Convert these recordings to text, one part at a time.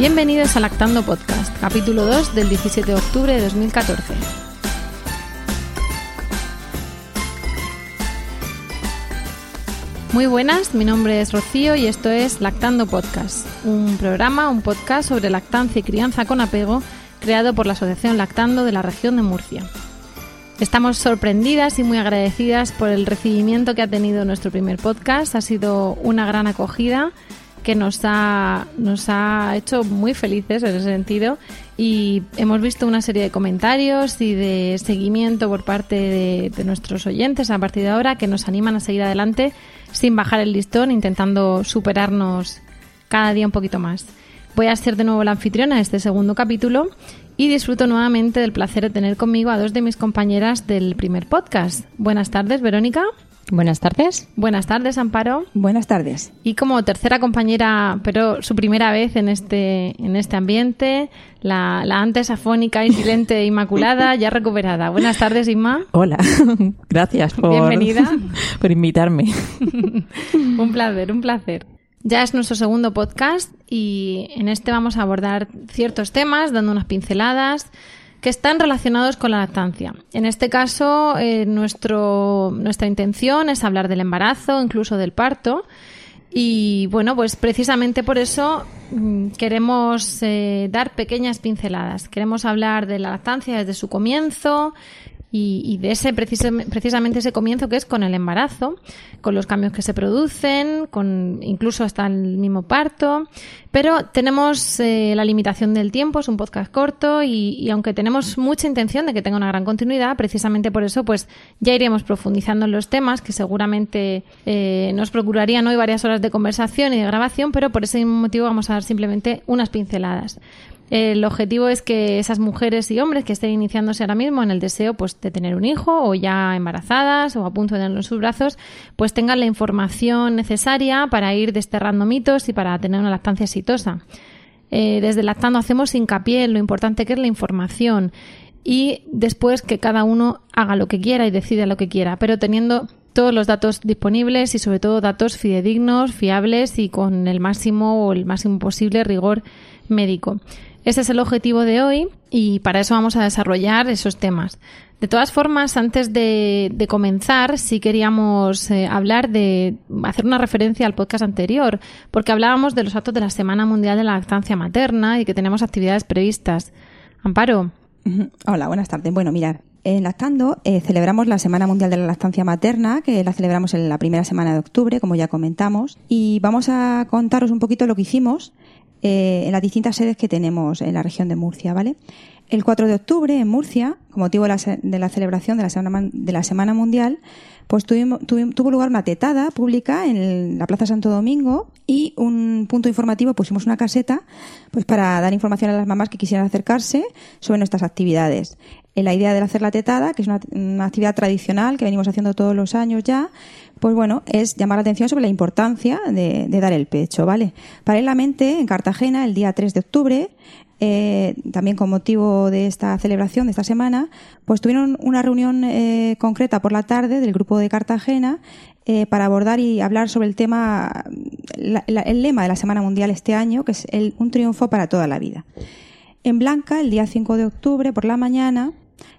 Bienvenidos a Lactando Podcast, capítulo 2 del 17 de octubre de 2014. Muy buenas, mi nombre es Rocío y esto es Lactando Podcast, un programa, un podcast sobre lactancia y crianza con apego creado por la Asociación Lactando de la región de Murcia. Estamos sorprendidas y muy agradecidas por el recibimiento que ha tenido nuestro primer podcast. Ha sido una gran acogida que nos ha, nos ha hecho muy felices en ese sentido y hemos visto una serie de comentarios y de seguimiento por parte de, de nuestros oyentes a partir de ahora que nos animan a seguir adelante sin bajar el listón, intentando superarnos cada día un poquito más. Voy a ser de nuevo la anfitriona de este segundo capítulo y disfruto nuevamente del placer de tener conmigo a dos de mis compañeras del primer podcast. Buenas tardes, Verónica. Buenas tardes. Buenas tardes, Amparo. Buenas tardes. Y como tercera compañera, pero su primera vez en este, en este ambiente, la, la antes afónica y silente Inmaculada, ya recuperada. Buenas tardes, Inma. Hola, gracias por, Bienvenida. por invitarme. un placer, un placer. Ya es nuestro segundo podcast y en este vamos a abordar ciertos temas, dando unas pinceladas que están relacionados con la lactancia. En este caso, eh, nuestro, nuestra intención es hablar del embarazo, incluso del parto. Y bueno, pues precisamente por eso mm, queremos eh, dar pequeñas pinceladas. Queremos hablar de la lactancia desde su comienzo, y, y de ese precisam- precisamente ese comienzo que es con el embarazo, con los cambios que se producen, con incluso hasta el mismo parto. Pero tenemos eh, la limitación del tiempo, es un podcast corto y, y aunque tenemos mucha intención de que tenga una gran continuidad, precisamente por eso pues ya iremos profundizando en los temas que seguramente eh, nos procurarían hoy varias horas de conversación y de grabación, pero por ese mismo motivo vamos a dar simplemente unas pinceladas. El objetivo es que esas mujeres y hombres que estén iniciándose ahora mismo en el deseo pues, de tener un hijo o ya embarazadas o a punto de tenerlo en sus brazos, pues tengan la información necesaria para ir desterrando mitos y para tener una lactancia exitosa. Eh, desde Lactando hacemos hincapié en lo importante que es la información y después que cada uno haga lo que quiera y decida lo que quiera, pero teniendo todos los datos disponibles y sobre todo datos fidedignos, fiables y con el máximo o el máximo posible rigor médico. Ese es el objetivo de hoy y para eso vamos a desarrollar esos temas. De todas formas, antes de, de comenzar, sí queríamos eh, hablar de hacer una referencia al podcast anterior, porque hablábamos de los actos de la Semana Mundial de la Lactancia Materna y que tenemos actividades previstas. Amparo. Hola, buenas tardes. Bueno, mirad, en Lactando eh, celebramos la Semana Mundial de la Lactancia Materna, que la celebramos en la primera semana de octubre, como ya comentamos, y vamos a contaros un poquito lo que hicimos eh, en las distintas sedes que tenemos en la región de Murcia, ¿vale? El 4 de octubre, en Murcia, con motivo de la, de la celebración de la, semana, de la Semana Mundial, pues tuvimos, tuvi- tuvo lugar una tetada pública en la Plaza Santo Domingo y un punto informativo, pusimos una caseta pues para dar información a las mamás que quisieran acercarse sobre nuestras actividades. Eh, La idea de hacer la tetada, que es una, una actividad tradicional que venimos haciendo todos los años ya, pues bueno, es llamar la atención sobre la importancia de, de dar el pecho, ¿vale? Paralelamente, en Cartagena, el día 3 de octubre, eh, también con motivo de esta celebración de esta semana, pues tuvieron una reunión eh, concreta por la tarde del grupo de Cartagena eh, para abordar y hablar sobre el tema, el lema de la Semana Mundial este año, que es un triunfo para toda la vida. En Blanca, el día 5 de octubre, por la mañana,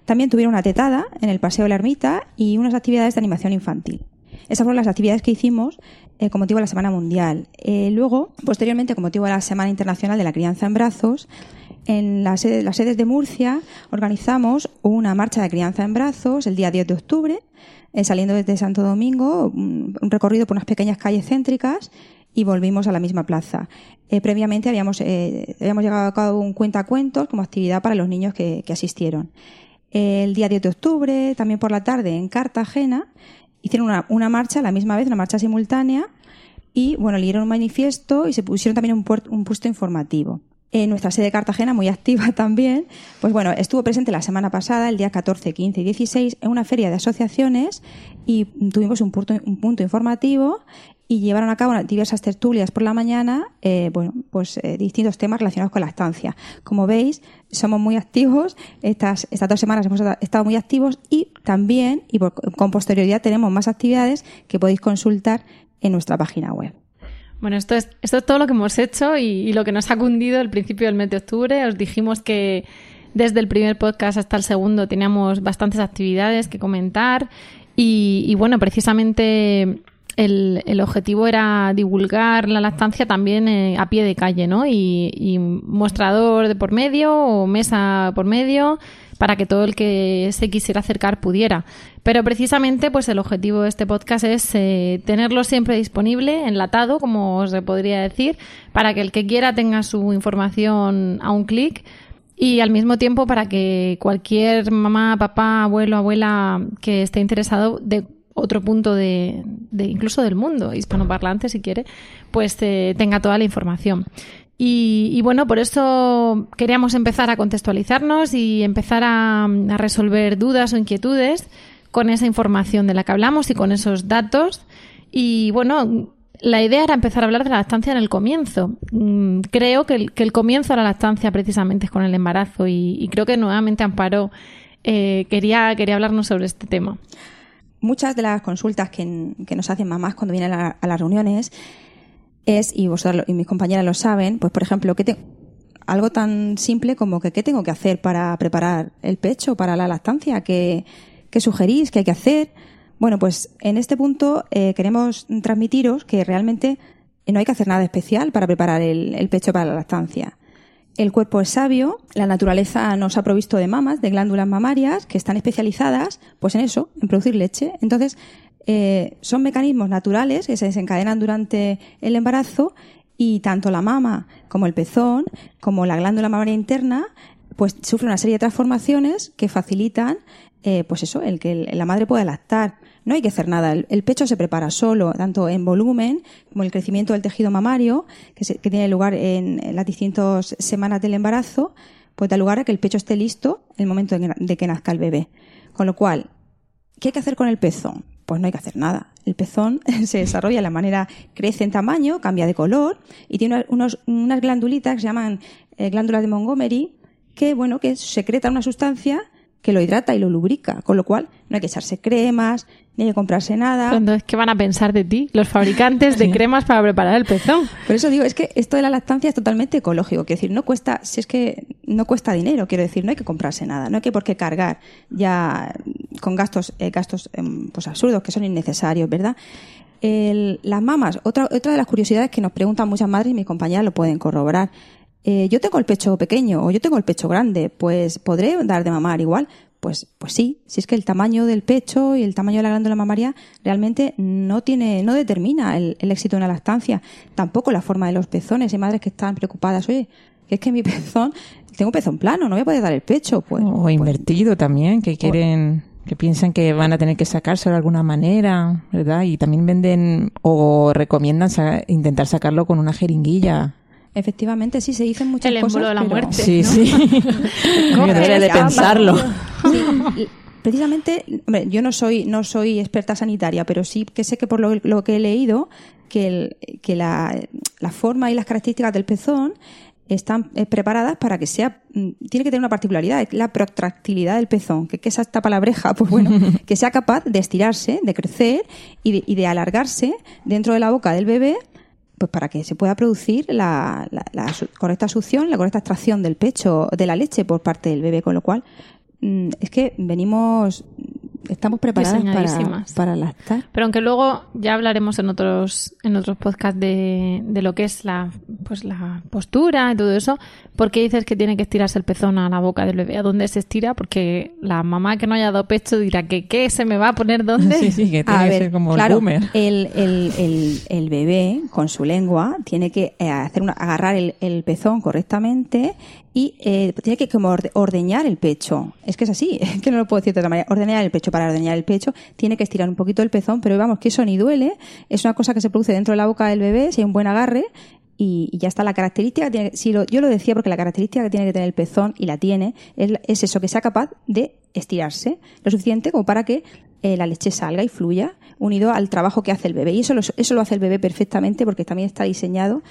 también tuvieron una tetada en el Paseo de la Ermita y unas actividades de animación infantil. Esas fueron las actividades que hicimos eh, con motivo de la Semana Mundial. Luego, posteriormente, con motivo de la Semana Internacional de la Crianza en Brazos, en las sedes de Murcia organizamos una marcha de crianza en brazos el día 10 de octubre, eh, saliendo desde Santo Domingo, un, un recorrido por unas pequeñas calles céntricas y volvimos a la misma plaza. Eh, previamente habíamos, eh, habíamos llevado a cabo un cuentacuentos como actividad para los niños que, asistieron. El día 10 de octubre, también por la tarde, en Cartagena, hicieron una, marcha la misma vez, una marcha simultánea, y bueno, leyeron un manifiesto y se pusieron también un, puer- un puesto informativo. En nuestra sede de Cartagena, muy activa también, pues bueno, estuvo presente la semana pasada, el día 14, 15 y 16, en una feria de asociaciones y tuvimos un punto, un punto informativo y llevaron a cabo diversas tertulias por la mañana, eh, bueno, pues eh, distintos temas relacionados con la estancia. Como veis, somos muy activos, estas, estas dos semanas hemos estado muy activos y también, y por- con posterioridad, tenemos más actividades que podéis consultar en nuestra página web. Bueno, esto es, esto es todo lo que hemos hecho y, lo que nos ha cundido el principio del mes de octubre. Os dijimos que desde el primer podcast hasta el segundo teníamos bastantes actividades que comentar y bueno, precisamente el, el objetivo era divulgar la lactancia también eh, a pie de calle, ¿no? Y, y mostrador de por medio o mesa por medio para que todo el que se quisiera acercar pudiera. Pero precisamente, pues el objetivo de este podcast es eh, tenerlo siempre disponible, enlatado, como se podría decir, para que el que quiera tenga su información a un clic y al mismo tiempo para que cualquier mamá, papá, abuelo, abuela que esté interesado de otro punto de, incluso del mundo hispanoparlante si quiere pues eh, tenga toda la información y, bueno por eso queríamos empezar a contextualizarnos y empezar a, resolver dudas o inquietudes con esa información de la que hablamos y con esos datos y bueno la idea era empezar a hablar de la lactancia en el comienzo. Mm, Creo que el, comienzo de la lactancia precisamente es con el embarazo y, y creo que nuevamente Amparo eh, quería, quería hablarnos sobre este tema. Muchas de las consultas que, que nos hacen mamás cuando vienen a, a las reuniones es, y vosotros y mis compañeras lo saben, pues por ejemplo, que te- algo tan simple como que qué tengo que hacer para preparar el pecho para la lactancia, qué, qué sugerís, qué hay que hacer. Bueno, pues en este punto eh, queremos transmitiros que realmente no hay que hacer nada especial para preparar el, el pecho para la lactancia. El cuerpo es sabio, la naturaleza nos ha provisto de mamas, de glándulas mamarias, que están especializadas, pues en eso, en producir leche. Entonces, eh, son mecanismos naturales que se desencadenan durante el embarazo y tanto la mama como el pezón, como la glándula mamaria interna, pues sufren una serie de transformaciones que facilitan, eh, pues eso, el que la madre pueda lactar. No hay que hacer nada. El, pecho se prepara solo, tanto en volumen como el crecimiento del tejido mamario, que, se- que tiene lugar en, las distintas semanas del embarazo, pues da lugar a que el pecho esté listo el momento de que, na- de que nazca el bebé. Con lo cual, ¿qué hay que hacer con el pezón? Pues no hay que hacer nada. El pezón se desarrolla de la manera, crece en tamaño, cambia de color y tiene unos, unas glandulitas que se llaman eh, glándulas de Montgomery que, bueno, que secretan una sustancia que lo hidrata y lo lubrica, con lo cual no hay que echarse cremas, ni hay que comprarse nada. Pero Entonces, ¿qué van a pensar de ti los fabricantes de cremas para preparar el pezón? Por eso digo, es que esto de la lactancia es totalmente ecológico. Quiero decir, no cuesta, si es que no cuesta dinero, quiero decir, no hay que comprarse nada, no hay que por qué cargar ya con gastos, eh, gastos em, pues absurdos que son innecesarios, ¿verdad? El- las mamas, otra, otra de las curiosidades que nos preguntan muchas madres y mis compañeras lo pueden corroborar. Eh, yo tengo el pecho pequeño o yo tengo el pecho grande, pues podré dar de mamar igual. Pues, pues sí, si es que el tamaño del pecho y el tamaño de la glándula mamaria realmente no tiene, no determina el, el éxito de una lactancia. Tampoco la forma de los pezones. Hay madres que están preocupadas, oye, que es que mi pezón, tengo un pezón plano, no voy a poder dar el pecho. Pues, O pues, invertido también, que quieren, que piensan que van a tener que sacárselo de alguna manera, ¿verdad? Y también venden o recomiendan sa- intentar sacarlo con una jeringuilla. Efectivamente, sí, se dicen muchas El cosas. émbolo de la pero- muerte. Sí, sí. ¿Cómo Yo debería de pensarlo. Sí, precisamente, hombre, yo no soy, no soy experta sanitaria, pero sí que sé que por lo, lo que he leído, que, el- que la, la forma y las características del pezón están eh, preparadas para que sea, mm, tiene que tener una particularidad, es la protractilidad del pezón, que, que es esta palabreja, pues bueno, que sea capaz de estirarse, de crecer y de, y de alargarse dentro de la boca del bebé pues para que se pueda producir la, la- correcta succión, la correcta extracción del pecho, de la leche por parte del bebé, con lo cual mm, es que venimos, estamos preparadas para, para lactar. Pero aunque luego ya hablaremos en otros, en otros podcasts de, de lo que es la pues la postura y todo eso, ¿por qué dices que tiene que estirarse el pezón a la boca del bebé? ¿A dónde se estira? Porque la mamá que no haya dado pecho dirá que qué se me va a poner dónde. Sí, sí, que tiene A que ver, ser como claro, el boomer. el, el- el- el bebé con su lengua tiene que eh, hacer una, agarrar el, el pezón correctamente y eh, tiene que como orde- ordeñar el pecho. Es que es así, que no lo puedo decir de otra manera. Ordeñar el pecho. Para ordeñar el pecho tiene que estirar un poquito el pezón, pero vamos, que eso ni duele. Es una cosa que se produce dentro de la boca del bebé, si hay un buen agarre. Y, ya está la característica que tiene si lo- yo lo decía porque la característica que tiene que tener el pezón y la tiene es, es eso que sea capaz de estirarse lo suficiente como para que eh, la leche salga y fluya unido al trabajo que hace el bebé y eso lo, eso lo hace el bebé perfectamente porque también está diseñado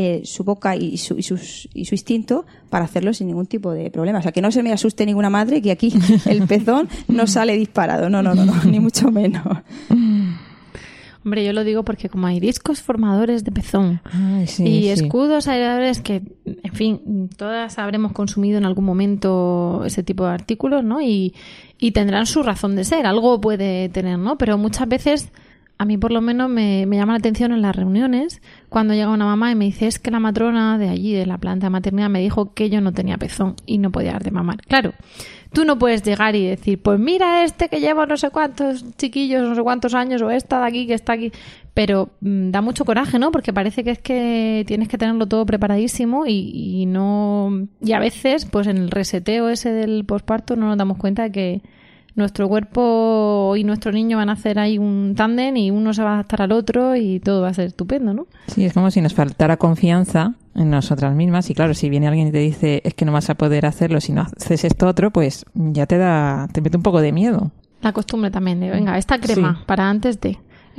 eh, su boca y su, y, sus- y su instinto para hacerlo sin ningún tipo de problema. O sea, que no se me asuste ninguna madre que aquí el pezón no sale disparado. No, no, no, no ni mucho menos. Hombre, yo lo digo porque como hay discos formadores de pezón Ay, sí, y sí. escudos aeradores que, en fin, todas habremos consumido en algún momento ese tipo de artículos, ¿no? Y, y tendrán su razón de ser, algo puede tener, ¿no? Pero muchas veces, a mí por lo menos me, me llama la atención en las reuniones, cuando llega una mamá y me dice, es que la matrona de allí, de la planta de maternidad, me dijo que yo no tenía pezón y no podía dar de mamar. Claro, tú no puedes llegar y decir, pues mira este que lleva no sé cuántos chiquillos, no sé cuántos años, o esta de aquí que está aquí. Pero mm, da mucho coraje, ¿no? Porque parece que es que tienes que tenerlo todo preparadísimo y, y no. Y a veces, pues en el reseteo ese del posparto no nos damos cuenta de que nuestro cuerpo y nuestro niño van a hacer ahí un tándem y uno se va a adaptar al otro y todo va a ser estupendo, ¿no? Sí, es como si nos faltara confianza en nosotras mismas y claro, si viene alguien y te dice es que no vas a poder hacerlo si no haces esto otro, pues ya te da, te mete un poco de miedo. La costumbre también de, venga, esta crema Sí. para antes de,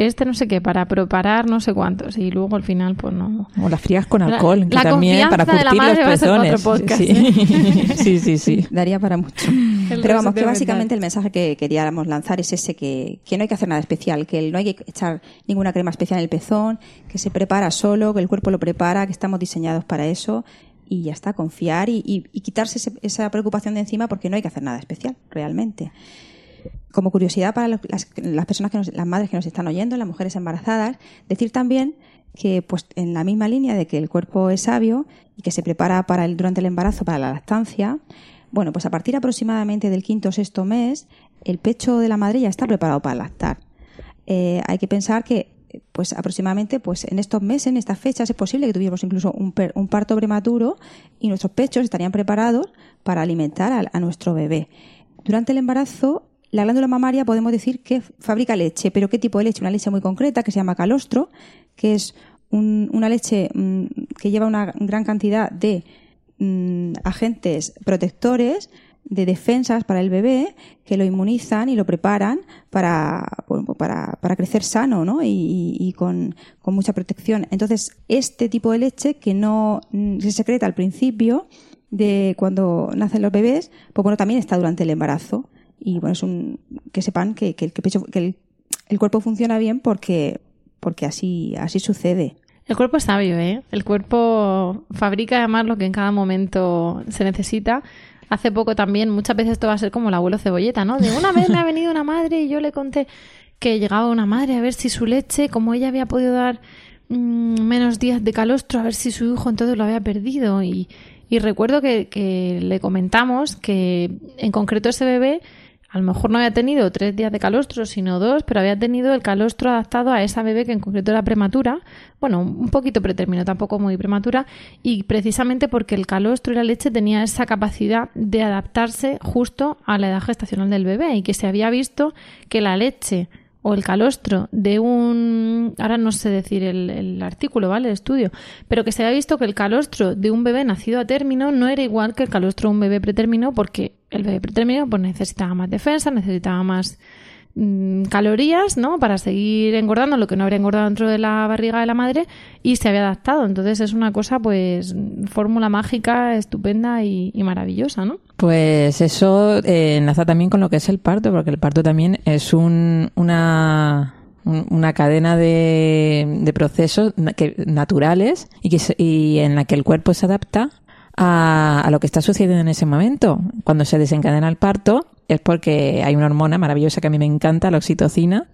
este no sé qué, para preparar no sé cuántos y luego al final pues no. O las frías con La- alcohol, que la también para confianza de la curtir madre los pezones. otro podcast, sí. sí, sí, sí. Daría para mucho. El Pero vamos, que básicamente mental. el mensaje que queríamos lanzar es ese que, que no hay que hacer nada especial, que no hay que echar ninguna crema especial en el pezón, que se prepara solo, que el cuerpo lo prepara, que estamos diseñados para eso y ya está, confiar y, y- y quitarse ese- esa preocupación de encima porque no hay que hacer nada especial, realmente. Como curiosidad para las, las personas que nos, las madres que nos están oyendo, las mujeres embarazadas, decir también que pues en la misma línea de que el cuerpo es sabio y que se prepara para el, durante el embarazo para la lactancia, bueno, pues a partir aproximadamente del quinto o sexto mes, el pecho de la madre ya está preparado para lactar. Eh, hay que pensar que pues aproximadamente pues en estos meses, en estas fechas, es posible que tuviéramos incluso un, per- un parto prematuro y nuestros pechos estarían preparados para alimentar al- a, nuestro bebé. Durante el embarazo, la glándula mamaria podemos decir que fabrica leche, pero ¿qué tipo de leche? Una leche muy concreta que se llama calostro, que es un- una leche mm, que lleva una gran cantidad de mm, agentes protectores de defensas para el bebé que lo inmunizan y lo preparan para, bueno, para, crecer sano ¿no? y, con mucha protección. Entonces, este tipo de leche que no mm, se secreta al principio de cuando nacen los bebés, pues bueno, también está durante el embarazo. Y bueno, es un, que sepan que, que que pecho- que el, el cuerpo funciona bien porque, porque así, así sucede. El cuerpo es sabio, ¿eh? El cuerpo fabrica además lo que en cada momento se necesita. Hace poco también, muchas veces esto va a ser como el abuelo cebolleta, ¿no? De una vez me ha venido una madre y yo le conté que llegaba una madre a ver si su leche, como ella había podido dar mm, menos días de calostro, a ver si su hijo entonces lo había perdido. Y, y recuerdo que, que le comentamos que en concreto ese bebé a lo mejor no había tenido tres días de calostro, sino dos, pero había tenido el calostro adaptado a esa bebé que en concreto era prematura, bueno, un poquito pretérmino, tampoco muy prematura, y precisamente porque el calostro y la leche tenía esa capacidad de adaptarse justo a la edad gestacional del bebé. Y que se había visto que la leche o el calostro de un ahora no sé decir el, artículo, ¿vale? El estudio, pero que se había visto que el calostro de un bebé nacido a término no era igual que el calostro de un bebé pretérmino porque el bebé pretérmino pues necesitaba más defensa, necesitaba más mm, calorías, ¿no? Para seguir engordando lo que no habría engordado dentro de la barriga de la madre y se había adaptado. Entonces es una cosa, pues, fórmula mágica, estupenda y, maravillosa, ¿no? Pues eso eh, enlaza también con lo que es el parto, porque el parto también es un, una, un- una cadena de, de procesos naturales y, que y en la que el cuerpo se adapta a, a lo que está sucediendo en ese momento. Cuando se desencadena el parto es porque hay una hormona maravillosa que a mí me encanta, la oxitocina,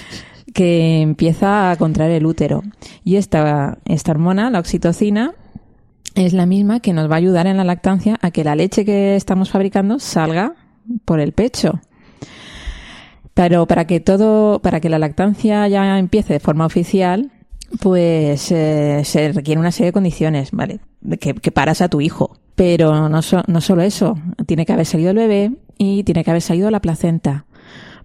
que empieza a contraer el útero. Y esta, esta hormona, la oxitocina, es la misma que nos va a ayudar en la lactancia a que la leche que estamos fabricando salga por el pecho. Pero para que todo, para que la lactancia ya empiece de forma oficial, pues eh, se requiere una serie de condiciones, ¿vale? Que, que paras a tu hijo. Pero no, no solo eso, tiene que haber salido el bebé y tiene que haber salido la placenta.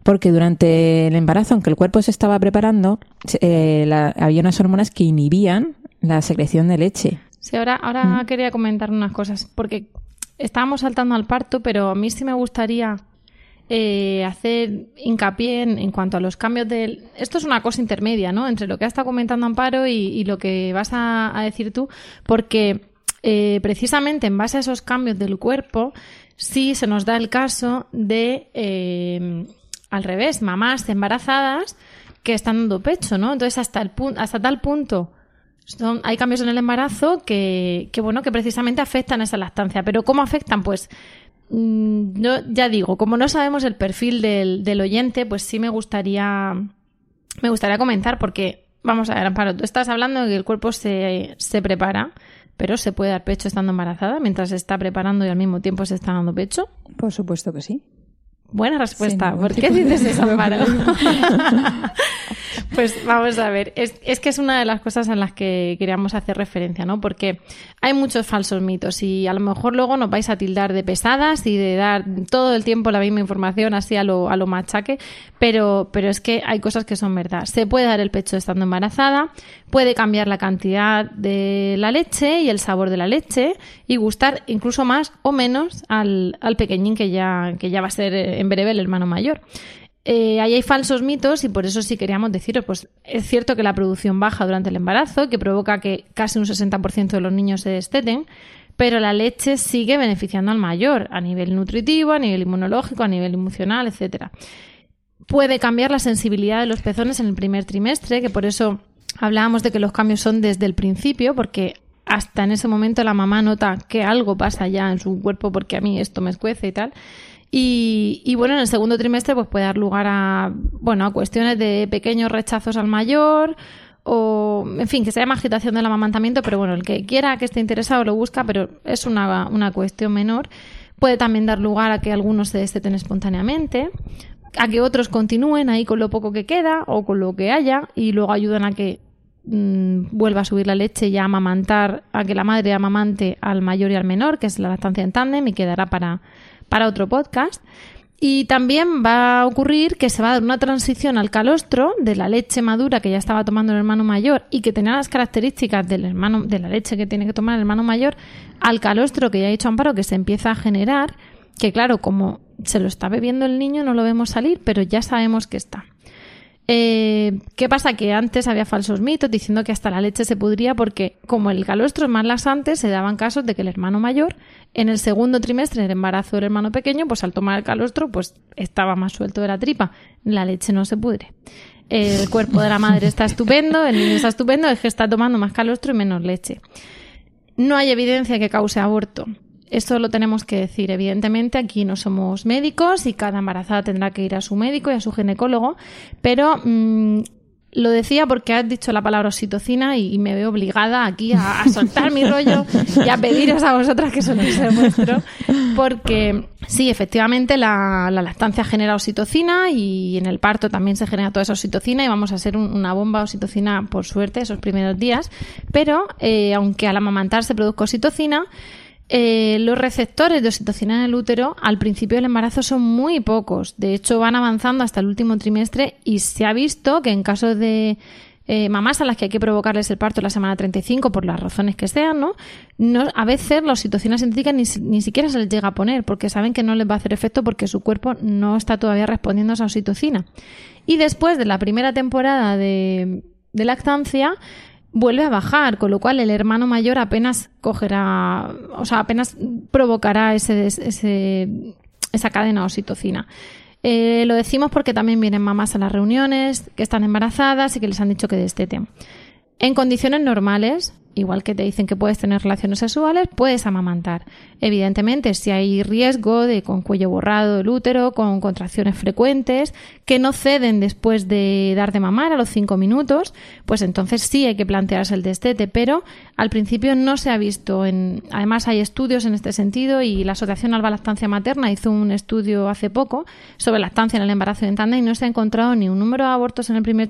Porque durante el embarazo, aunque el cuerpo se estaba preparando, eh, había unas hormonas que inhibían la secreción de leche. Sí, ahora, ahora quería comentar unas cosas, porque estábamos saltando al parto, pero a mí sí me gustaría eh, hacer hincapié en, cuanto a los cambios del... Esto es una cosa intermedia, ¿no? Entre lo que ha estado comentando Amparo y, lo que vas a, decir tú, porque eh, precisamente en base a esos cambios del cuerpo, sí se nos da el caso de, eh, al revés, mamás embarazadas que están dando pecho, ¿no? Entonces, hasta, el hasta tal punto hay cambios en el embarazo que, que, bueno, que precisamente afectan a esa lactancia. Pero ¿cómo afectan? Pues Mm, yo ya digo, como no sabemos el perfil del, del, oyente, pues sí me gustaría, me gustaría comentar porque, vamos a ver, Amparo, tú estás hablando de que el cuerpo se, se prepara, pero ¿se puede dar pecho estando embarazada mientras se está preparando y al mismo tiempo se está dando pecho? Por supuesto que sí. Buena respuesta. ¿Por qué dices eso, Amparo? pues vamos a ver. Es, es, que es una de las cosas en las que queríamos hacer referencia, ¿no? Porque hay muchos falsos mitos y a lo mejor luego nos vais a tildar de pesadas y de dar todo el tiempo la misma información así a lo, a lo machaque, pero, pero es que hay cosas que son verdad. Se puede dar el pecho estando embarazada, puede cambiar la cantidad de la leche y el sabor de la leche y gustar incluso más o menos al, al pequeñín que ya, que ya va a ser eh, en breve el hermano mayor. Eh, ahí hay falsos mitos y por eso sí queríamos deciros, pues es cierto que la producción baja durante el embarazo, que provoca que casi un 60% de los niños se desteten, pero la leche sigue beneficiando al mayor a nivel nutritivo, a nivel inmunológico, a nivel emocional, etcétera. Puede cambiar la sensibilidad de los pezones en el primer trimestre, que por eso hablábamos de que los cambios son desde el principio, porque hasta en ese momento la mamá nota que algo pasa ya en su cuerpo porque a mí esto me escuece y tal. Y, bueno, en el segundo trimestre pues puede dar lugar a, bueno, a cuestiones de pequeños rechazos al mayor o, en fin, que se llama agitación del amamantamiento, pero bueno, el que quiera que esté interesado lo busca, pero es una, una cuestión menor. Puede también dar lugar a que algunos se desteten espontáneamente, a que otros continúen ahí con lo poco que queda o con lo que haya y luego ayudan a que mm, vuelva a subir la leche y a amamantar, a que la madre amamante al mayor y al menor, que es la lactancia en tándem y quedará para para otro podcast. Y también va a ocurrir que se va a dar una transición al calostro de la leche madura que ya estaba tomando el hermano mayor y que tenía las características del hermano, de la leche que tiene que tomar el hermano mayor al calostro que ya ha dicho Amparo que se empieza a generar, que claro, como se lo está bebiendo el niño no lo vemos salir, pero ya sabemos que está. Eh, ¿Qué pasa? Que antes había falsos mitos diciendo que hasta la leche se pudría porque, como el calostro es más laxante, se daban casos de que el hermano mayor, en el segundo trimestre del embarazo del hermano pequeño, pues al tomar el calostro, pues estaba más suelto de la tripa. La leche no se pudre. El cuerpo de la madre está estupendo, el niño está estupendo, es que está tomando más calostro y menos leche. No hay evidencia que cause aborto. Esto lo tenemos que decir. Evidentemente, aquí no somos médicos y cada embarazada tendrá que ir a su médico y a su ginecólogo, pero mm, lo decía porque has dicho la palabra oxitocina y, me veo obligada aquí a, soltar mi rollo y a pediros a vosotras que soltéis el vuestro, porque sí, efectivamente la, lactancia genera oxitocina y en el parto también se genera toda esa oxitocina y vamos a ser una bomba oxitocina por suerte esos primeros días, pero eh, aunque al amamantar se produzca oxitocina, eh, los receptores de oxitocina en el útero al principio del embarazo son muy pocos. De hecho, van avanzando hasta el último trimestre y se ha visto que en caso de eh, mamás a las que hay que provocarles el parto la semana 35 por las razones que sean, ¿no? a veces la oxitocina sintética ni, siquiera se les llega a poner porque saben que no les va a hacer efecto porque su cuerpo no está todavía respondiendo a esa oxitocina. Y después de la primera temporada de lactancia, vuelve a bajar, con lo cual el hermano mayor apenas cogerá, o sea, apenas provocará ese, esa cadena oxitocina. Eh, lo decimos porque también vienen mamás a las reuniones que están embarazadas y que les han dicho que desteten. En condiciones normales, igual que te dicen que puedes tener relaciones sexuales, puedes amamantar. Evidentemente, si hay riesgo de con cuello borrado del útero, con contracciones frecuentes, que no ceden después de dar de mamar a los cinco minutos, pues entonces sí hay que plantearse el destete, pero al principio no se ha visto. En... Además, hay estudios en este sentido y la Asociación Alba Lactancia Materna hizo un estudio hace poco sobre lactancia en el embarazo en tanda y no se ha encontrado ni un número de abortos en el primer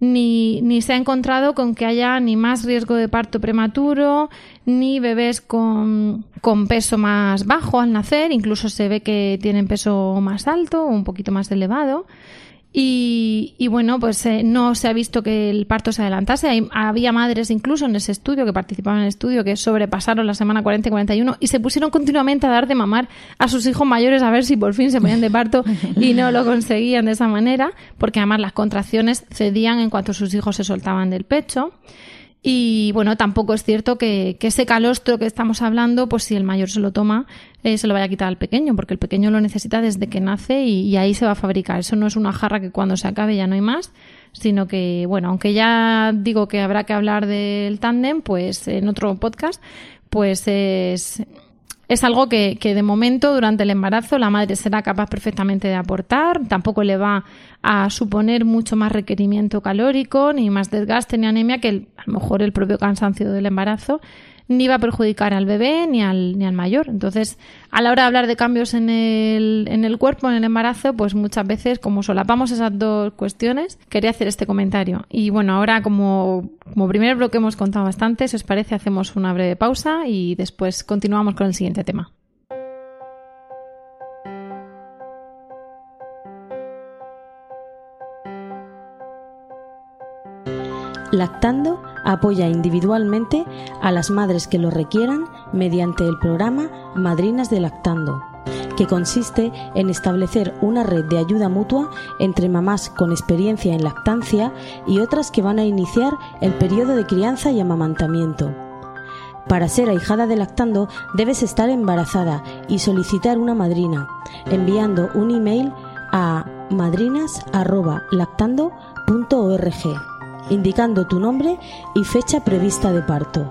Ni, ni se ha encontrado con que haya ni más riesgo de parto prematuro, ni bebés con, con peso más bajo al nacer, incluso se ve que tienen peso más alto o un poquito más elevado. Y, y bueno, pues eh, no se ha visto que el parto se adelantase. Había madres incluso en ese estudio que participaban en el estudio que sobrepasaron la semana 40 y 41 y se pusieron continuamente a dar de mamar a sus hijos mayores a ver si por fin se ponían de parto y no lo conseguían de esa manera, porque además las contracciones cedían en cuanto sus hijos se soltaban del pecho. Y bueno, tampoco es cierto que, que ese calostro que estamos hablando, pues si el mayor se lo toma, eh, se lo vaya a quitar al pequeño, porque el pequeño lo necesita desde que nace y, y ahí se va a fabricar. Eso no es una jarra que cuando se acabe ya no hay más, sino que, bueno, aunque ya digo que habrá que hablar del tándem, pues en otro podcast, pues es, es algo que, que de momento durante el embarazo la madre será capaz perfectamente de aportar, tampoco le va a suponer mucho más requerimiento calórico, ni más desgaste, ni anemia que el- a lo mejor el propio cansancio del embarazo, ni va a perjudicar al bebé ni al, ni al mayor. Entonces, a la hora de hablar de cambios en el, en el cuerpo, en el embarazo, pues muchas veces, como solapamos esas dos cuestiones, quería hacer este comentario. Y bueno, ahora como, como primer bloque hemos contado bastante, si os parece, hacemos una breve pausa y después continuamos con el siguiente tema. Lactando apoya individualmente a las madres que lo requieran mediante el programa Madrinas de Lactando, que consiste en establecer una red de ayuda mutua entre mamás con experiencia en lactancia y otras que van a iniciar el periodo de crianza y amamantamiento. Para ser ahijada de lactando debes estar embarazada y solicitar una madrina, enviando un email a madrinas.lactando.org, indicando tu nombre y fecha prevista de parto.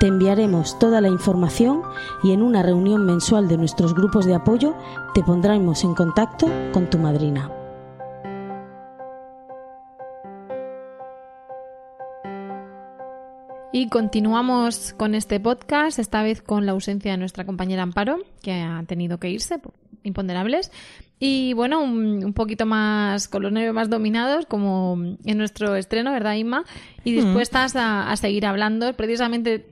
Te enviaremos toda la información y en una reunión mensual de nuestros grupos de apoyo te pondremos en contacto con tu madrina. Y continuamos con este podcast, esta vez con la ausencia de nuestra compañera Amparo, que ha tenido que irse por imponderables. Y bueno, un, un poquito más, con los nervios más dominados, como en nuestro estreno, ¿verdad, Inma? Y dispuestas a, a seguir hablando. Precisamente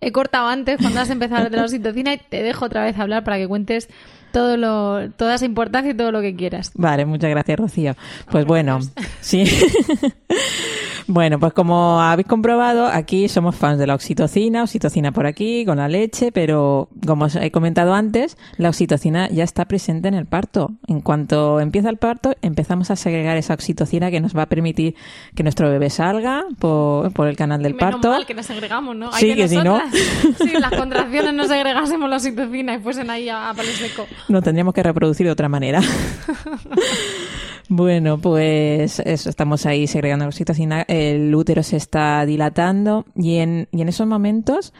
he cortado antes cuando has empezado a de la oxitocina y te dejo otra vez hablar para que cuentes todo lo, toda esa importancia y todo lo que quieras. Vale, muchas gracias, Rocío. Pues bueno, sí. Bueno, pues como habéis comprobado, aquí somos fans de la oxitocina, oxitocina por aquí, con la leche, pero como os he comentado antes, la oxitocina ya está presente en el parto. En cuanto empieza el parto, empezamos a segregar esa oxitocina que nos va a permitir que nuestro bebé salga por, por el canal del Menos parto. mal que nos segregamos, ¿no? Sí, Hay que si no- si las contracciones no segregásemos la oxitocina y fuesen ahí a, a palo seco. Nos tendríamos que reproducir de otra manera. bueno, pues eso, estamos ahí segregando la oxitocina, el útero se está dilatando y en, y en esos momentos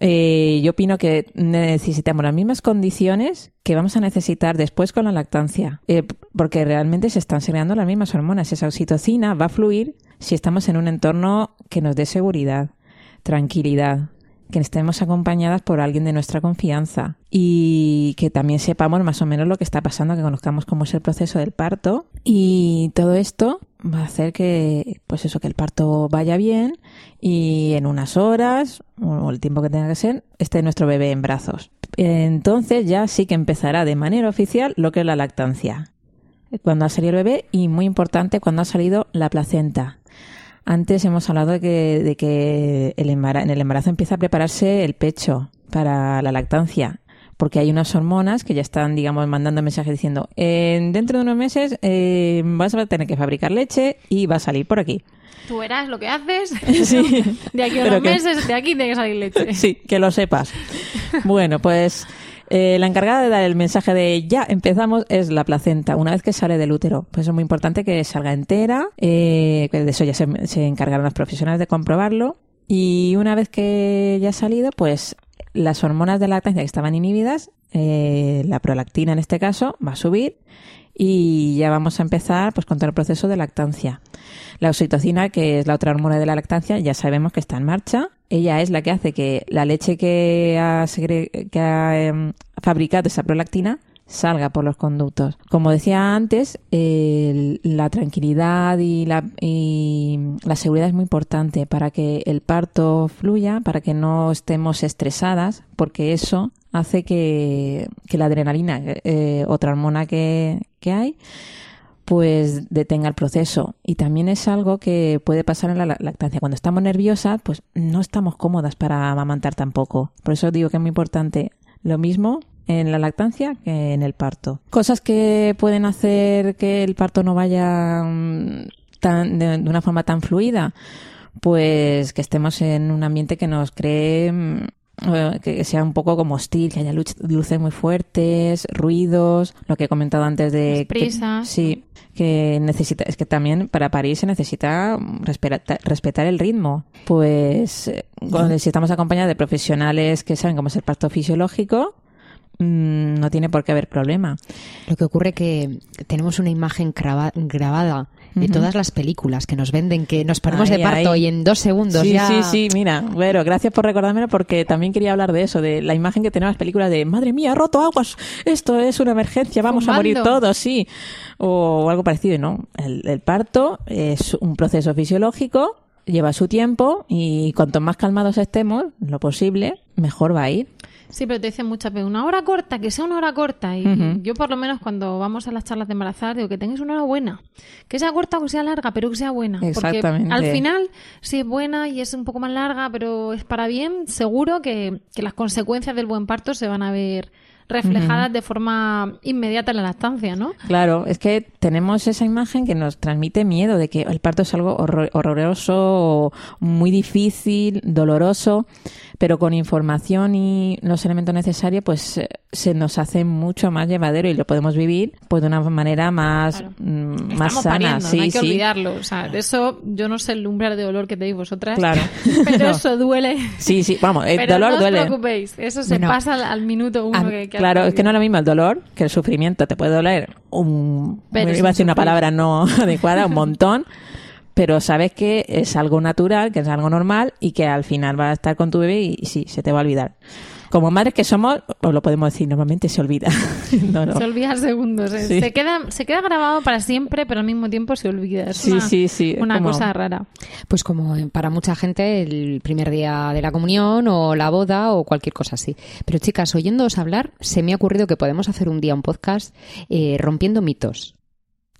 Eh, yo opino que necesitamos las mismas condiciones que vamos a necesitar después con la lactancia, eh, porque realmente se están segregando las mismas hormonas. Esa oxitocina va a fluir si estamos en un entorno que nos dé seguridad, tranquilidad, que estemos acompañadas por alguien de nuestra confianza y que también sepamos más o menos lo que está pasando, que conozcamos cómo es el proceso del parto y todo esto va a hacer que pues eso que el parto vaya bien y en unas horas o el tiempo que tenga que ser esté nuestro bebé en brazos. Entonces ya sí que empezará de manera oficial lo que es la lactancia. Cuando ha salido el bebé y muy importante cuando ha salido la placenta. Antes hemos hablado de que, de que el en el embarazo empieza a prepararse el pecho para la lactancia, porque hay unas hormonas que ya están, digamos, mandando mensajes diciendo, dentro de unos meses eh, vas a tener que fabricar leche y va a salir por aquí. Tú verás lo que haces. Sí. De aquí a unos meses, de aquí tiene que salir leche. Sí, que lo sepas. Bueno, pues eh, la encargada de dar el mensaje de ya empezamos es la placenta, una vez que sale del útero. Pues es muy importante que salga entera, eh, de eso ya se, se encargaron los profesionales de comprobarlo. Y una vez que ya ha salido, pues las hormonas de lactancia que estaban inhibidas, eh, la prolactina en este caso, va a subir y ya vamos a empezar pues con todo el proceso de lactancia. La oxitocina, que es la otra hormona de la lactancia, ya sabemos que está en marcha. Ella es la que hace que la leche que ha, em, fabricado esa prolactina salga por los conductos. Como decía antes, la tranquilidad y la, y la seguridad es muy importante para que el parto fluya, para que no estemos estresadas, porque eso hace que, la adrenalina, eh, otra hormona que, que hay, pues detenga el proceso. Y también es algo que puede pasar en la lactancia. Cuando estamos nerviosas, pues no estamos cómodas para amamantar tampoco. Por eso digo que es muy importante lo mismo en la lactancia que en el parto. Cosas que pueden hacer que el parto no vaya mm, tan, de, una forma tan fluida, pues que estemos en un ambiente que nos cree mm, que sea un poco como hostil, que haya luces muy fuertes, ruidos, lo que he comentado antes de... prisas. sí, que necesita, es que también para parir se necesita respetar, respetar el ritmo. Pues eh, si estamos acompañados de profesionales que saben cómo es el parto fisiológico, Mm, no tiene por qué haber problema. Lo que ocurre que tenemos una imagen grabada de todas las películas que nos venden, que nos ponemos de parto y en dos segundos sí, ya... Sí, sí, mira, bueno, gracias por recordármelo porque también quería hablar de eso, de la imagen que tenemos las películas de, madre mía, roto aguas, esto es una emergencia, vamos a morir todos, sí, o, algo parecido, ¿no? el parto es un proceso fisiológico lleva su tiempo y cuanto más calmados estemos, lo posible, mejor va a ir. Sí, pero te dicen muchas veces, una hora corta, que sea una hora corta. Y yo por lo menos cuando vamos a las charlas de embarazada digo que tengáis una hora buena. Que sea corta o que sea larga, pero que sea buena. Exactamente. Porque al final, si es buena y es un poco más larga, pero es para bien, seguro que, que las consecuencias del buen parto se van a ver reflejadas de forma inmediata en la lactancia, ¿no? Claro, es que tenemos esa imagen que nos transmite miedo de que el parto es algo horroroso, muy difícil, doloroso, pero con información y los elementos necesarios, pues eh, se nos hace mucho más llevadero y lo podemos vivir pues de una manera más, mm, más sana. sí, no hay que olvidarlo. O sea, de eso yo no sé el umbral de dolor que tenéis vosotras. Claro. Pero eso duele. Sí, sí, vamos, el pero dolor no duele. os preocupéis, eso se pasa al minuto uno que, que Claro, es que no es lo mismo el dolor que el sufrimiento. Te puede doler un. iba a decir una palabra no adecuada, un montón pero sabes que es algo natural, que es algo normal y que al final vas a estar con tu bebé y, sí, se te va a olvidar. Como madres que somos, os lo podemos decir, normalmente se olvida. Se olvida segundos. ¿eh? Se, queda, se queda grabado para siempre, pero al mismo tiempo se olvida. Es una, sí, sí, una cosa rara. Pues como para mucha gente el primer día de la comunión o la boda o cualquier cosa así. Pero chicas, oyéndoos hablar, se me ha ocurrido que podemos hacer un día un podcast eh, rompiendo mitos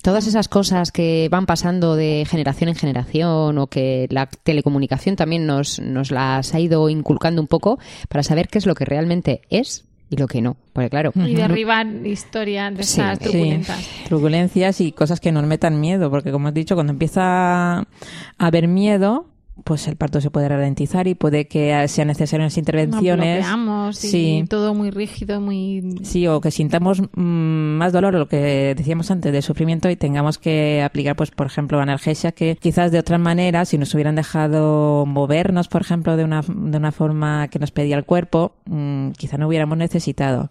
todas esas cosas que van pasando de generación en generación o que la telecomunicación también nos, nos las ha ido inculcando un poco para saber qué es lo que realmente es y lo que no. Porque claro. Y derribar historias de esas truculentas. Truculencias y cosas que nos metan miedo, porque como has dicho, cuando empieza a haber miedo, pues el parto se puede ralentizar y puede que sean necesarias intervenciones. Bloqueamos y Sí. todo muy rígido, muy... Sí, o que sintamos mm, más dolor, lo que decíamos antes, de sufrimiento y tengamos que aplicar, pues, por ejemplo, analgesia, que quizás de otra manera, si nos hubieran dejado movernos, por ejemplo, de una, de una forma que nos pedía el cuerpo, mm, quizá no hubiéramos necesitado.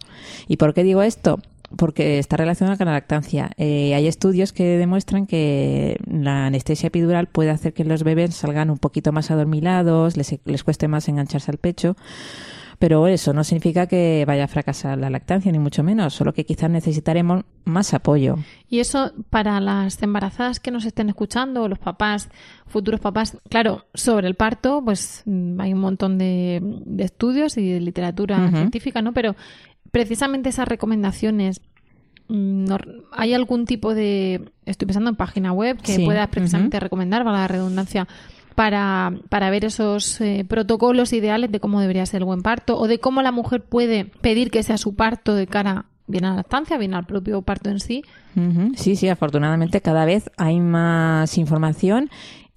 ¿Y por qué digo esto? Porque está relacionado con la lactancia. Eh, hay estudios que demuestran que la anestesia epidural puede hacer que los bebés salgan un poquito más adormilados, les, les cueste más engancharse al pecho. Pero eso no significa que vaya a fracasar la lactancia, ni mucho menos, solo que quizás necesitaremos más apoyo. Y eso para las embarazadas que nos estén escuchando, los papás, futuros papás, claro, sobre el parto, pues mm, hay un montón de, de estudios y de literatura científica, ¿no? Pero precisamente esas recomendaciones, mm, ¿hay algún tipo de, estoy pensando en página web que Sí, puedas precisamente recomendar, para la redundancia, para, para ver esos eh, protocolos ideales de cómo debería ser el buen parto o de cómo la mujer puede pedir que sea su parto de cara bien a la lactancia, bien al propio parto en sí? Sí, sí, afortunadamente cada vez hay más información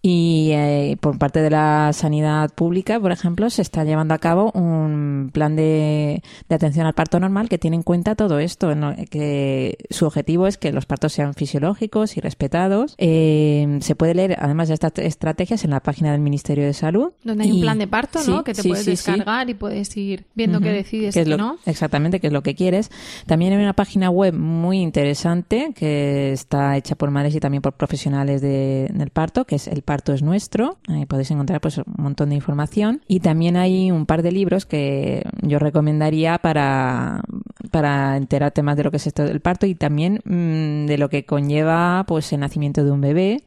y eh, por parte de la sanidad pública, por ejemplo, se está llevando a cabo un plan de, de atención al parto normal que tiene en cuenta todo esto, que su objetivo es que los partos sean fisiológicos y respetados. Eh, se puede leer además de estas estrategias en la página del Ministerio de Salud. Donde hay un Y- plan de parto, sí, ¿no? Que te sí, puedes sí, sí. descargar y puedes ir viendo qué Ujú. decides Que y es qué lo- no. Exactamente, que es lo que quieres. También hay una página web muy interesante que está hecha por madres y también por profesionales de- del parto, que es El parto es nuestro. Ahí podéis encontrar pues un montón de información. Y también hay un par de libros que yo recomendaría para, para enterarte más de lo que es esto del parto y también mm, de lo que conlleva pues el nacimiento de un bebé.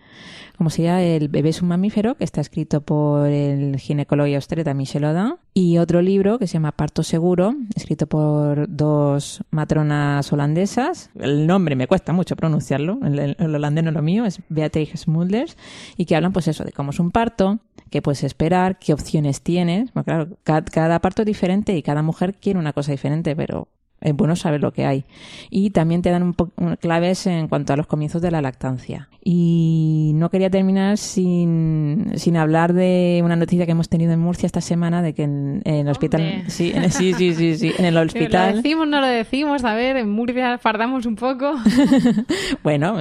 Como se llama El bebé es un mamífero, que está escrito por el ginecólogo y obstetra Michel Audin. Y otro libro que se llama Parto Seguro, escrito por dos matronas holandesas. El nombre me cuesta mucho pronunciarlo, el, holandés no es lo mío, es Beatrix Smulders. Y que hablan pues eso, de cómo es un parto, qué puedes esperar, qué opciones tienes. Bueno, claro, ca- cada, parto es diferente y cada mujer quiere una cosa diferente, pero es bueno saber lo que hay. Y también te dan un- claves en cuanto a los comienzos de la lactancia. Y no quería terminar sin, sin hablar de una noticia que hemos tenido en Murcia esta semana de que en, en el hospital. Sí, en, sí, sí, sí, sí, en el ¿Lo hospital. decimos no lo decimos? A ver, en Murcia fardamos un poco. Bueno,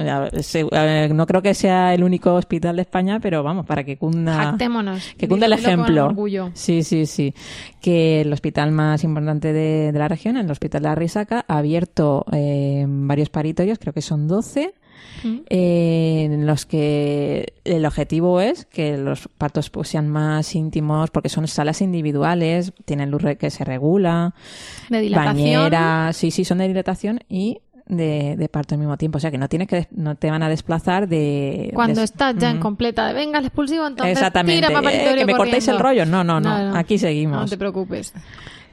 no creo que sea el único hospital de España, pero vamos, para que cunda. Jactémonos. Que cunda el ejemplo. orgullo. Sí, sí, sí. Que el hospital más importante de, de la región, el Hospital de la Risaca, ha abierto eh, varios paritorios, creo que son 12, Mm. eh, en los que el objetivo es que los partos pues, sean más íntimos porque son salas individuales, tienen luz que se regula, De dilatación. bañera, sí, sí, son de dilatación y de, de parto al mismo tiempo. O sea que no tienes que no te van a desplazar de Cuando estás ya en completa de venga el expulsivo, entonces Exactamente. tira para Eh, que me cortéis el corriendo". rollo. No, no, no. Aquí seguimos. No te preocupes.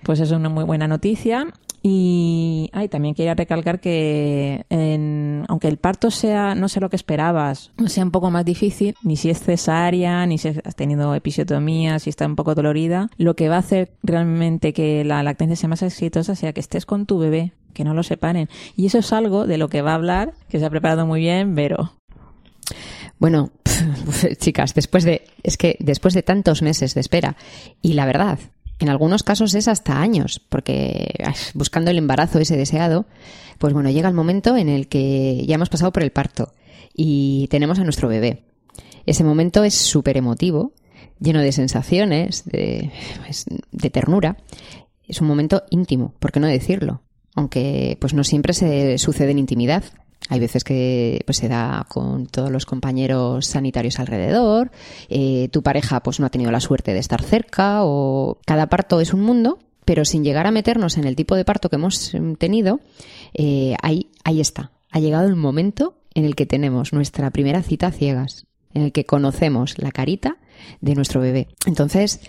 Pues es una muy buena noticia. Y ay, también quería recalcar que aunque el parto sea, no sé lo que esperabas, sea un poco más difícil, ni si es cesárea, ni si has tenido episiotomía, si está un poco dolorida, lo que va a hacer realmente que la lactancia sea más exitosa sea que estés con tu bebé, que no lo separen. Y eso es algo de lo que va a hablar, que se ha preparado muy bien, Vero. Bueno, chicas, después de es que después de tantos meses de espera y la verdad, en algunos casos es hasta años, porque buscando el embarazo ese deseado, pues bueno, llega el momento en el que ya hemos pasado por el parto y tenemos a nuestro bebé. Ese momento es súper emotivo, lleno de sensaciones, de, pues, de ternura. Es un momento íntimo, ¿por qué no decirlo? Aunque pues no siempre se sucede en intimidad. Hay veces que pues se da con todos los compañeros sanitarios alrededor, eh, tu pareja pues no ha tenido la suerte de estar cerca o cada parto es un mundo, pero sin llegar a meternos en el tipo de parto que hemos em, tenido, eh, ahí, ahí está. Ha llegado el momento en el que tenemos nuestra primera cita a ciegas, en el que conocemos la carita de nuestro bebé. Entonces,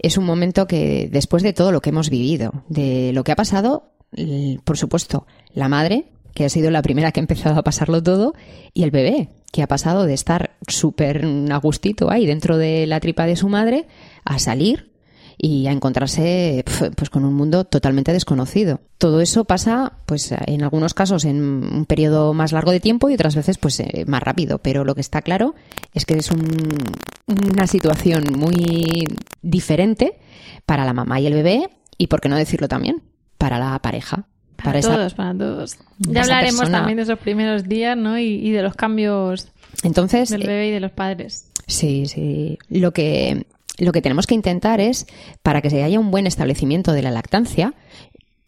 es un momento que después de todo lo que hemos vivido, de lo que ha pasado, por supuesto, la madre, que ha sido la primera que ha empezado a pasarlo todo, y el bebé, que ha pasado de estar súper a gustito ahí dentro de la tripa de su madre, a salir y a encontrarse pues con un mundo totalmente desconocido. Todo eso pasa, pues en algunos casos en un periodo más largo de tiempo y otras veces pues eh, más rápido. Pero lo que está claro es que es un- una situación muy diferente para la mamá y el bebé y, por qué no decirlo también, para la pareja. Para, todos, para todos. Ya hablaremos persona. también de esos primeros días, ¿no? Y, y de los cambios Entonces, del eh, bebé y de los padres. Sí, sí. Lo que, lo que tenemos que intentar es, para que se haya un buen establecimiento de la lactancia,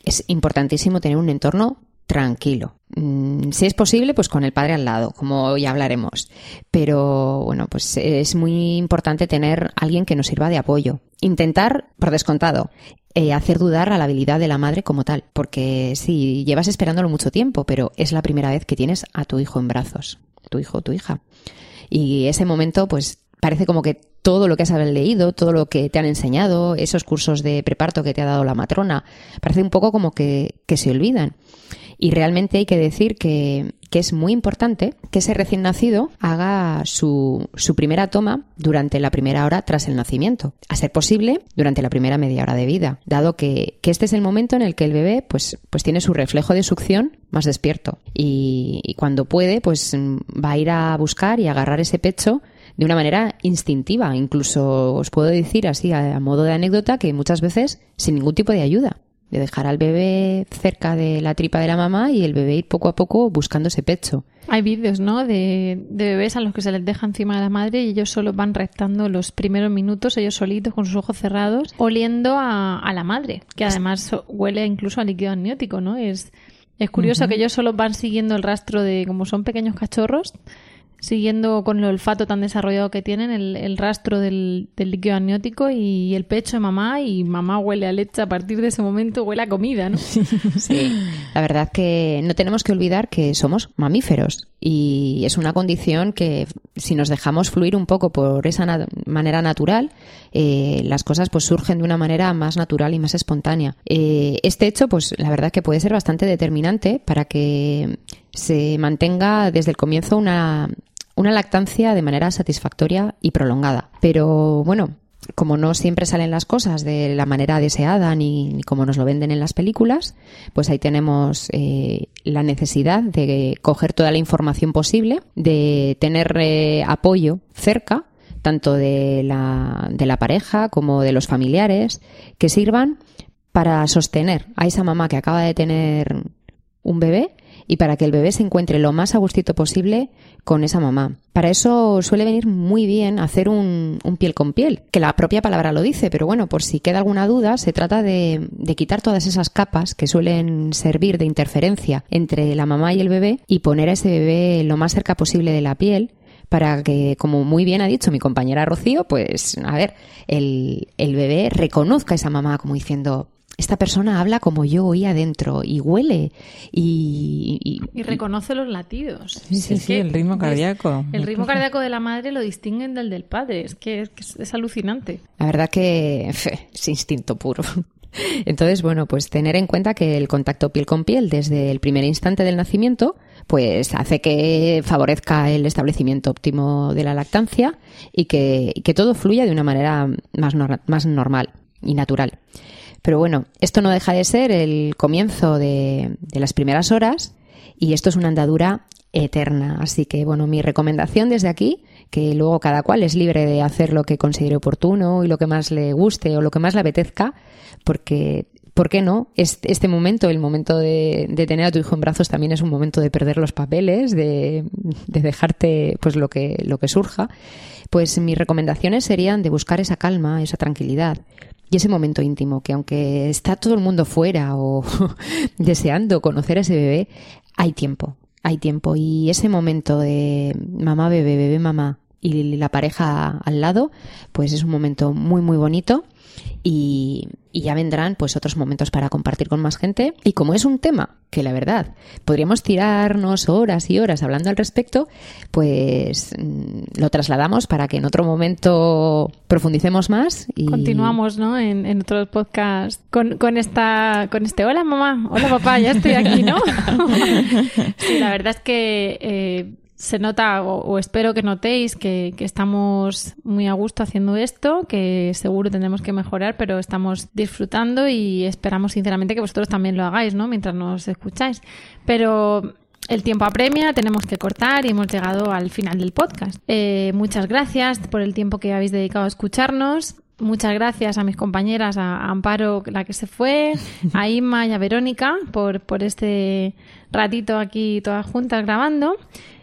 es importantísimo tener un entorno tranquilo. Mm, Si es posible, pues con el padre al lado, como ya hablaremos. Pero bueno, pues es muy importante tener alguien que nos sirva de apoyo. Intentar, por descontado, eh, hacer dudar a la habilidad de la madre como tal. Porque sí, llevas esperándolo mucho tiempo, pero es la primera vez que tienes a tu hijo en brazos. Tu hijo o tu hija. Y ese momento, pues parece como que todo lo que has leído, todo lo que te han enseñado, esos cursos de preparto que te ha dado la matrona, parece un poco como que, que se olvidan. Y realmente hay que decir que, que es muy importante que ese recién nacido haga su, su primera toma durante la primera hora tras el nacimiento. A ser posible, durante la primera media hora de vida, dado que, que este es el momento en el que el bebé pues, pues tiene su reflejo de succión más despierto. Y, cuando puede, pues va a ir a buscar y agarrar ese pecho de una manera instintiva. Incluso os puedo decir así, a modo de anécdota, que muchas veces sin ningún tipo de ayuda. De dejar al bebé cerca de la tripa de la mamá y el bebé ir poco a poco buscando ese pecho. Hay vídeos, ¿no? De, de bebés a los que se les deja encima de la madre y ellos solo van rectando los primeros minutos, ellos solitos, con sus ojos cerrados, oliendo a, a la madre, que además huele incluso a líquido amniótico, ¿no? Es, es curioso que ellos solo van siguiendo el rastro de, como son pequeños cachorros, siguiendo con el olfato tan desarrollado que tienen el, el rastro del, del líquido amniótico y el pecho de mamá y mamá huele a leche a partir de ese momento huele a comida, ¿no? Sí, la verdad que no tenemos que olvidar que somos mamíferos y es una condición que si nos dejamos fluir un poco por esa manera natural, eh, las cosas pues surgen de una manera más natural y más espontánea. Eh, este hecho, pues la verdad que puede ser bastante determinante para que se mantenga desde el comienzo una, una lactancia de manera satisfactoria y prolongada. Pero bueno, como no siempre salen las cosas de la manera deseada ni, como nos lo venden en las películas, pues ahí tenemos eh, la necesidad de coger toda la información posible, de tener eh, apoyo cerca, tanto de la, de la pareja como de los familiares, que sirvan para sostener a esa mamá que acaba de tener un bebé y para que el bebé se encuentre lo más a gustito posible con esa mamá. Para eso suele venir muy bien hacer un, piel con piel, que la propia palabra lo dice, pero bueno, por si queda alguna duda, se trata de, de quitar todas esas capas que suelen servir de interferencia entre la mamá y el bebé y poner a ese bebé lo más cerca posible de la piel para que, como muy bien ha dicho mi compañera Rocío, pues, a ver, el, el bebé reconozca a esa mamá como diciendo, esta persona habla como yo oí adentro y huele y, y- Y reconoce los latidos. Sí, sí, Es sí, que el ritmo es- cardíaco. El ritmo cardíaco de la madre lo distinguen del del padre. Es que es, que es- es alucinante. La verdad que fe, es instinto puro. Entonces, bueno, pues tener en cuenta que el contacto piel con piel desde el primer instante del nacimiento, pues hace que favorezca el establecimiento óptimo de la lactancia y que, y que todo fluya de una manera más normal y natural. Pero bueno, esto no deja de ser el comienzo de, las primeras horas y esto es una andadura eterna. Así que, bueno, mi recomendación desde aquí, que luego cada cual es libre de hacer lo que considere oportuno y lo que más le guste o lo que más le apetezca, porque, ¿por qué no? Este, este momento, el momento de, de tener a tu hijo en brazos también es un momento de perder los papeles, de, de dejarte pues lo que, lo que surja. Pues mis recomendaciones serían de buscar esa calma, esa tranquilidad y ese momento íntimo, que aunque está todo el mundo fuera o deseando conocer a ese bebé, hay tiempo, hay tiempo. Y ese momento de mamá, bebé, bebé, mamá y la pareja al lado, pues es un momento muy, muy bonito. Y, y ya vendrán pues otros momentos para compartir con más gente. Y como es un tema que la verdad podríamos tirarnos horas y horas hablando al respecto, pues mm, lo trasladamos para que en otro momento profundicemos más y Continuamos, ¿no? En, en otros podcasts con, con esta, con este hola mamá, hola papá, ya estoy aquí, ¿no? la verdad es que eh, se nota, o, espero que notéis, que, que estamos muy a gusto haciendo esto, que seguro tendremos que mejorar, pero estamos disfrutando y esperamos sinceramente que vosotros también lo hagáis, ¿no? Mientras nos escucháis. Pero el tiempo apremia, tenemos que cortar y hemos llegado al final del podcast. Eh, muchas gracias por el tiempo que habéis dedicado a escucharnos. Muchas gracias a mis compañeras, a Amparo, la que se fue, a Inma y a Verónica por, por este ratito aquí todas juntas grabando.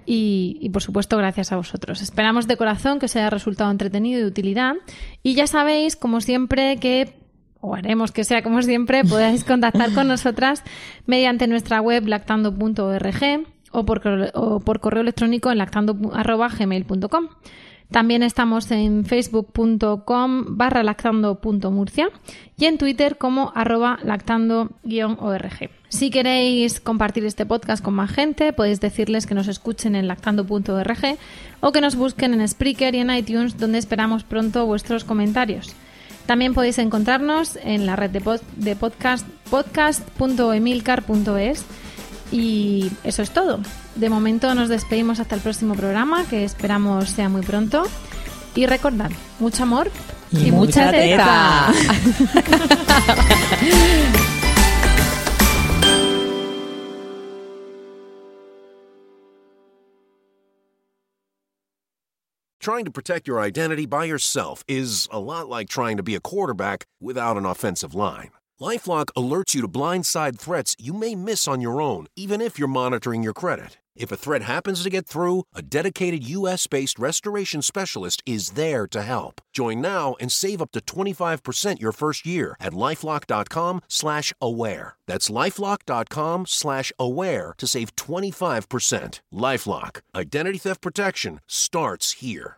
Y, y, por supuesto gracias a vosotros. Esperamos de corazón que os haya resultado entretenido y de utilidad. Y ya sabéis, como siempre, que o haremos que sea como siempre, podáis contactar con nosotras mediante nuestra web lactando.org o por, o por correo electrónico en lactando.gmail.com. También estamos en facebook.com barra lactando.murcia y en Twitter como arroba lactando-org. Si queréis compartir este podcast con más gente, podéis decirles que nos escuchen en lactando.org o que nos busquen en Spreaker y en iTunes, donde esperamos pronto vuestros comentarios. También podéis encontrarnos en la red de, de podcast podcast.emilcar.es y eso es todo. De momento nos despedimos hasta el próximo programa, que esperamos sea muy pronto. Y recordad, mucho amor y, y mucha, mucha teta. teta. Trying to protect your identity by yourself is a lot like trying to be a quarterback without an offensive line. Lifelock alerts you to blindside threats you may miss on your own, even if you're monitoring your credit. If a threat happens to get through, a dedicated U.S.-based restoration specialist is there to help. Join now and save up to 25% your first year at lifelock.com slash aware. That's lifelock.com slash aware to save 25%. LifeLock. Identity theft protection starts here.